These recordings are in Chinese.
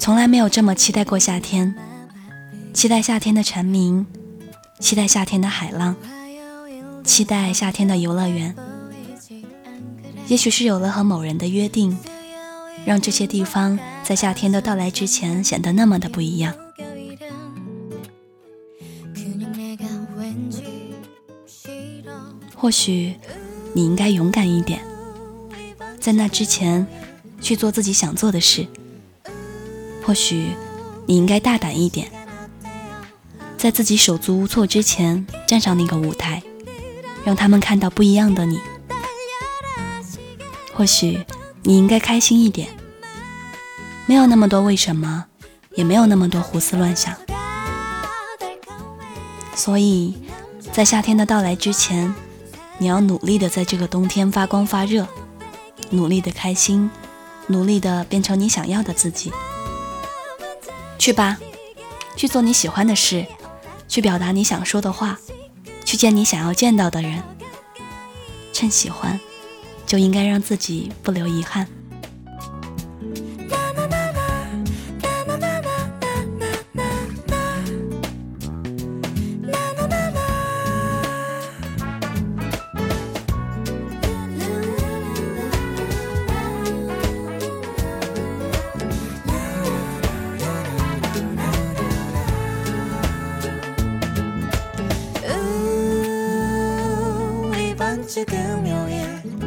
从来没有这么期待过夏天，期待夏天的蝉鸣，期待夏天的海浪，期待夏天的游乐园。也许是有了和某人的约定，让这些地方在夏天的到来之前显得那么的不一样。或许你应该勇敢一点，在那之前去做自己想做的事。或许你应该大胆一点，在自己手足无措之前站上那个舞台，让他们看到不一样的你。或许你应该开心一点，没有那么多为什么，也没有那么多胡思乱想。所以，在夏天的到来之前，你要努力的在这个冬天发光发热，努力的开心，努力的变成你想要的自己。去吧，去做你喜欢的事，去表达你想说的话，去见你想要见到的人。趁喜欢。就应该让自己不留遗憾。 금요일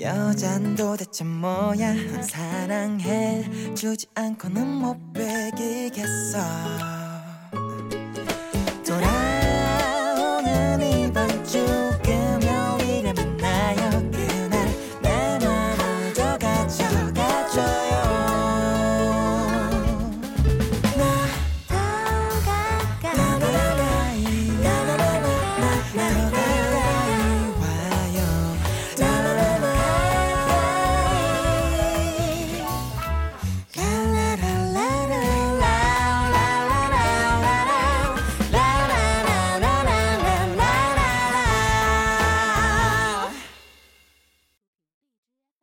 여잔 도대체 뭐야? 사랑해 주지 않고는 못 베기겠어